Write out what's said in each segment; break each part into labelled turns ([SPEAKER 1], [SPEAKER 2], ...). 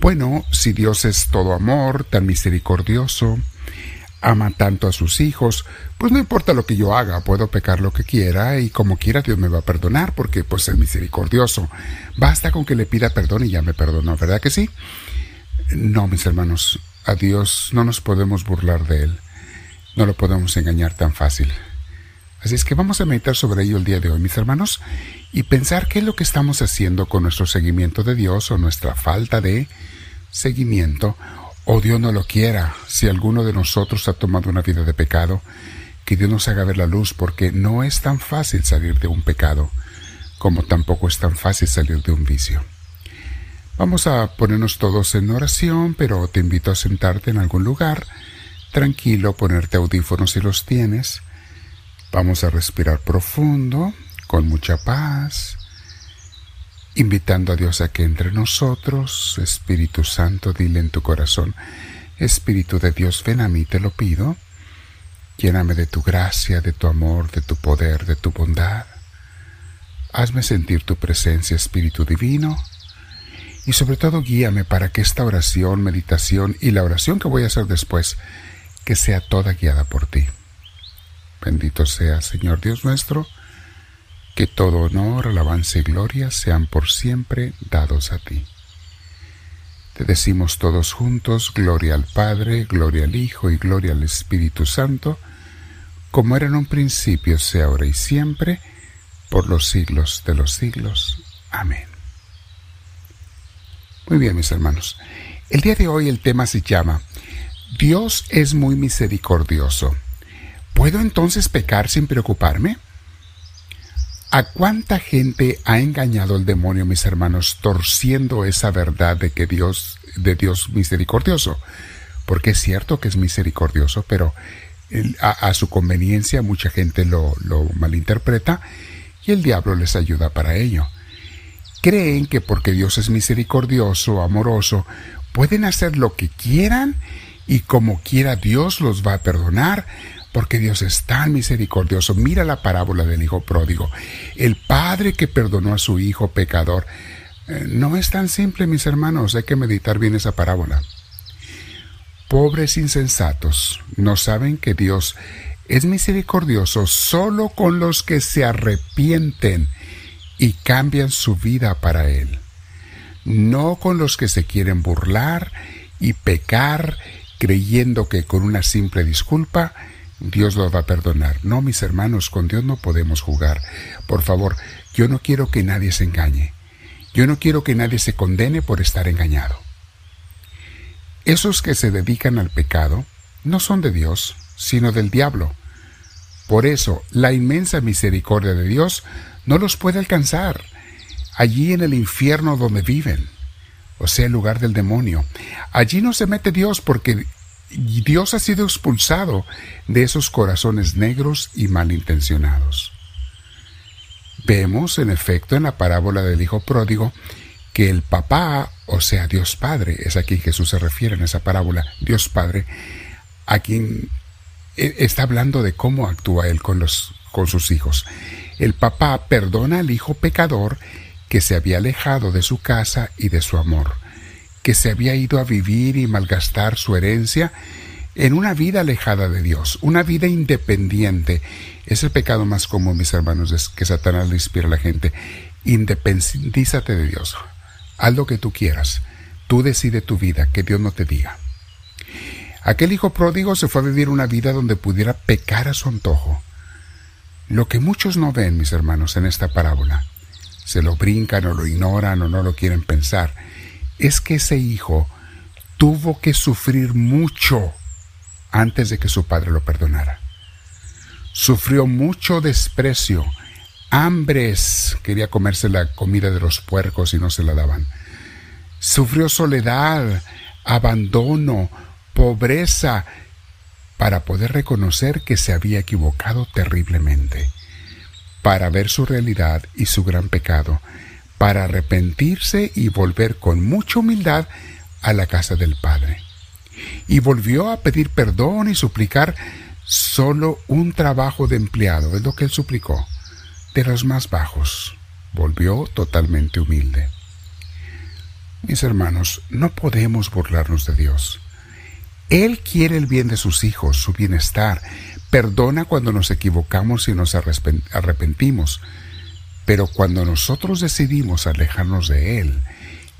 [SPEAKER 1] Bueno, si Dios es todo amor, tan misericordioso, ama tanto a sus hijos, pues no importa lo que yo haga, puedo pecar lo que quiera y como quiera Dios me va a perdonar porque pues es misericordioso. Basta con que le pida perdón y ya me perdonó, ¿verdad que sí? No, mis hermanos, a Dios no nos podemos burlar de Él, no lo podemos engañar tan fácil. Así es que vamos a meditar sobre ello el día de hoy, mis hermanos, y pensar qué es lo que estamos haciendo con nuestro seguimiento de Dios o nuestra falta de seguimiento, o Dios no lo quiera, si alguno de nosotros ha tomado una vida de pecado, que Dios nos haga ver la luz, porque no es tan fácil salir de un pecado, como tampoco es tan fácil salir de un vicio. Vamos a ponernos todos en oración, pero te invito a sentarte en algún lugar, tranquilo, ponerte audífonos si los tienes, Vamos a respirar profundo, con mucha paz, invitando a Dios a que entre nosotros, Espíritu Santo, dile en tu corazón, Espíritu de Dios, ven a mí, te lo pido, lléname de tu gracia, de tu amor, de tu poder, de tu bondad. Hazme sentir tu presencia, Espíritu Divino, y sobre todo guíame para que esta oración, meditación y la oración que voy a hacer después, que sea toda guiada por ti. Bendito sea, Señor Dios nuestro, que todo honor, alabanza y gloria sean por siempre dados a ti. Te decimos todos juntos, gloria al Padre, gloria al Hijo y gloria al Espíritu Santo, como era en un principio, sea ahora y siempre, por los siglos de los siglos. Amén. Muy bien, mis hermanos. El día de hoy el tema se llama Dios es muy misericordioso. ¿Puedo entonces pecar sin preocuparme? ¿A cuánta gente ha engañado el demonio, mis hermanos, torciendo esa verdad de que Dios, de Dios misericordioso? Porque es cierto que es misericordioso, pero a, su conveniencia mucha gente lo, lo malinterpreta y el diablo les ayuda para ello. Creen que porque Dios es misericordioso, amoroso, pueden hacer lo que quieran y como quiera Dios los va a perdonar, porque Dios es tan misericordioso. Mira la parábola del Hijo pródigo. El Padre que perdonó a su Hijo pecador. Eh, no es tan simple, mis hermanos, hay que meditar bien esa parábola. Pobres insensatos, no saben que Dios es misericordioso solo con los que se arrepienten y cambian su vida para Él, no con los que se quieren burlar y pecar creyendo que con una simple disculpa Dios lo va a perdonar. No, mis hermanos, con Dios no podemos jugar. Por favor, yo no quiero que nadie se engañe. Yo no quiero que nadie se condene por estar engañado. Esos que se dedican al pecado no son de Dios, sino del diablo. Por eso, la inmensa misericordia de Dios no los puede alcanzar allí en el infierno donde viven, o sea, el lugar del demonio. Allí no se mete Dios porque Dios ha sido expulsado de esos corazones negros y malintencionados. Vemos, en efecto, en la parábola del Hijo Pródigo, que el papá, o sea, Dios Padre, es a quien Jesús se refiere en esa parábola, Dios Padre, a quien e, está hablando de cómo actúa él con, los, con sus hijos. El papá perdona al hijo pecador que se había alejado de su casa y de su amor que se había ido a vivir y malgastar su herencia en una vida alejada de Dios, una vida independiente. Es el pecado más común, mis hermanos, es que Satanás le inspira a la gente. Independízate de Dios. Haz lo que tú quieras. Tú decide tu vida, que Dios no te diga. Aquel hijo pródigo se fue a vivir una vida donde pudiera pecar a su antojo. Lo que muchos no ven, mis hermanos, en esta parábola, se lo brincan o lo ignoran o no lo quieren pensar, es que ese hijo tuvo que sufrir mucho antes de que su padre lo perdonara. Sufrió mucho desprecio, hambres, quería comerse la comida de los puercos y no se la daban. Sufrió soledad, abandono, pobreza, para poder reconocer que se había equivocado terriblemente, para ver su realidad y su gran pecado, para arrepentirse y volver con mucha humildad a la casa del Padre. Y volvió a pedir perdón y suplicar solo un trabajo de empleado, es lo que él suplicó, de los más bajos. Volvió totalmente humilde. mis hermanos, no podemos burlarnos de Dios. Él quiere el bien de sus hijos, su bienestar, perdona cuando nos equivocamos y nos arrepentimos, pero cuando nosotros decidimos alejarnos de Él,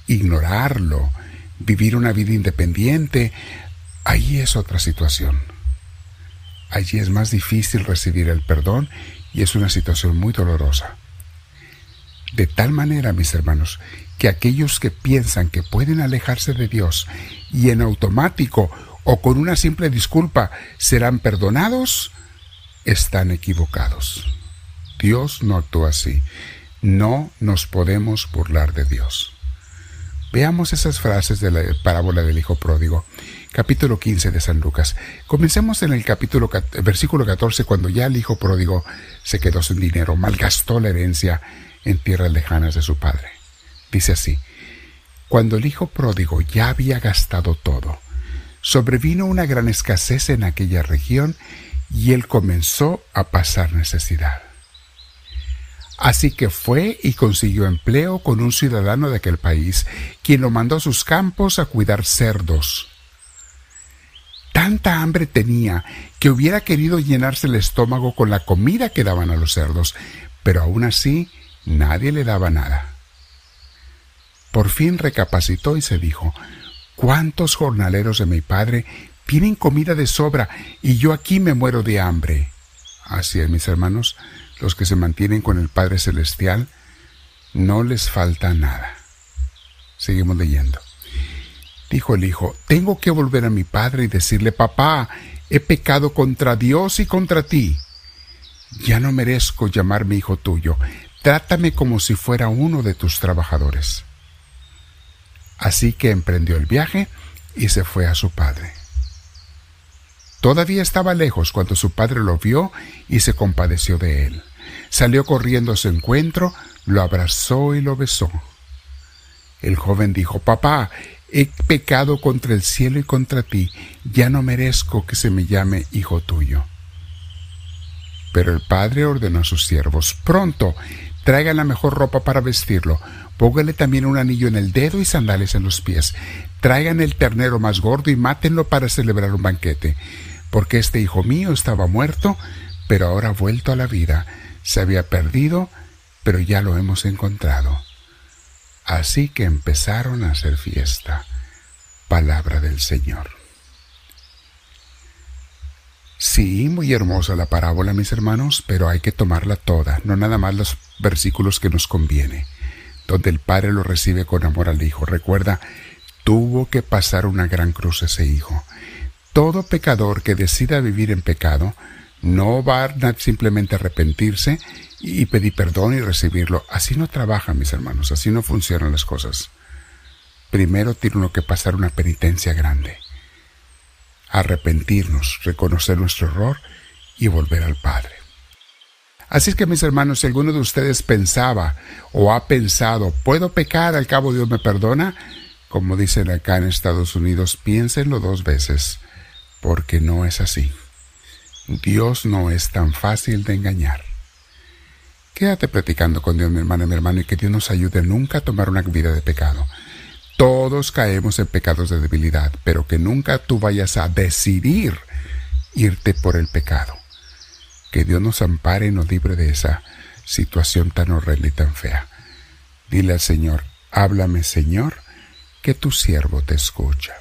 [SPEAKER 1] ignorarlo, vivir una vida independiente, ahí es otra situación. Allí es más difícil recibir el perdón y es una situación muy dolorosa. De tal manera, mis hermanos, que aquellos que piensan que pueden alejarse de Dios y en automático o con una simple disculpa serán perdonados, están equivocados. Dios no actúa así. No nos podemos burlar de Dios. Veamos esas frases de la parábola del Hijo Pródigo, capítulo 15 de San Lucas. Comencemos en el capítulo versículo 14 cuando ya el Hijo Pródigo se quedó sin dinero, malgastó la herencia en tierras lejanas de su padre. Dice así: Cuando el Hijo Pródigo ya había gastado todo, sobrevino una gran escasez en aquella región y él comenzó a pasar necesidad. Así que fue y consiguió empleo con un ciudadano de aquel país, quien lo mandó a sus campos a cuidar cerdos. Tanta hambre tenía que hubiera querido llenarse el estómago con la comida que daban a los cerdos, pero aún así nadie le daba nada. Por fin recapacitó y se dijo, ¿cuántos jornaleros de mi padre tienen comida de sobra y yo aquí me muero de hambre? Así es, mis hermanos, los que se mantienen con el Padre Celestial, no les falta nada. Seguimos leyendo. Dijo el hijo, tengo que volver a mi padre y decirle, papá, he pecado contra Dios y contra ti. Ya no merezco llamarme hijo tuyo, trátame como si fuera uno de tus trabajadores. Así que emprendió el viaje y se fue a su padre. Todavía estaba lejos cuando su padre lo vio y se compadeció de él. Salió corriendo a su encuentro, lo abrazó y lo besó. El joven dijo, Papá, he pecado contra el cielo y contra ti, ya no merezco que se me llame hijo tuyo. Pero el padre ordenó a sus siervos, pronto, traigan la mejor ropa para vestirlo, póngale también un anillo en el dedo y sandales en los pies, traigan el ternero más gordo y mátenlo para celebrar un banquete, porque este hijo mío estaba muerto, pero ahora ha vuelto a la vida, se había perdido, pero ya lo hemos encontrado. Así que empezaron a hacer fiesta. Palabra del Señor. Sí, muy hermosa la parábola, mis hermanos, pero hay que tomarla toda, no nada más los versículos que nos conviene, donde el Padre lo recibe con amor al Hijo. Recuerda, tuvo que pasar una gran cruz ese Hijo. Todo pecador que decida vivir en pecado no va a simplemente arrepentirse y pedir perdón y recibirlo. Así no trabaja, mis hermanos, así no funcionan las cosas. Primero tiene que pasar una penitencia grande. Arrepentirnos, reconocer nuestro error y volver al Padre. Así es que mis hermanos, si alguno de ustedes pensaba o ha pensado, ¿puedo pecar al cabo Dios me perdona? Como dicen acá en Estados Unidos, piénsenlo dos veces, porque no es así. Dios no es tan fácil de engañar. Quédate platicando con Dios, mi hermana y mi hermano, y que Dios nos ayude nunca a tomar una vida de pecado. Todos caemos en pecados de debilidad, pero que nunca tú vayas a decidir irte por el pecado. Que Dios nos ampare y nos libre de esa situación tan horrenda y tan fea. Dile al Señor, háblame Señor, que tu siervo te escucha.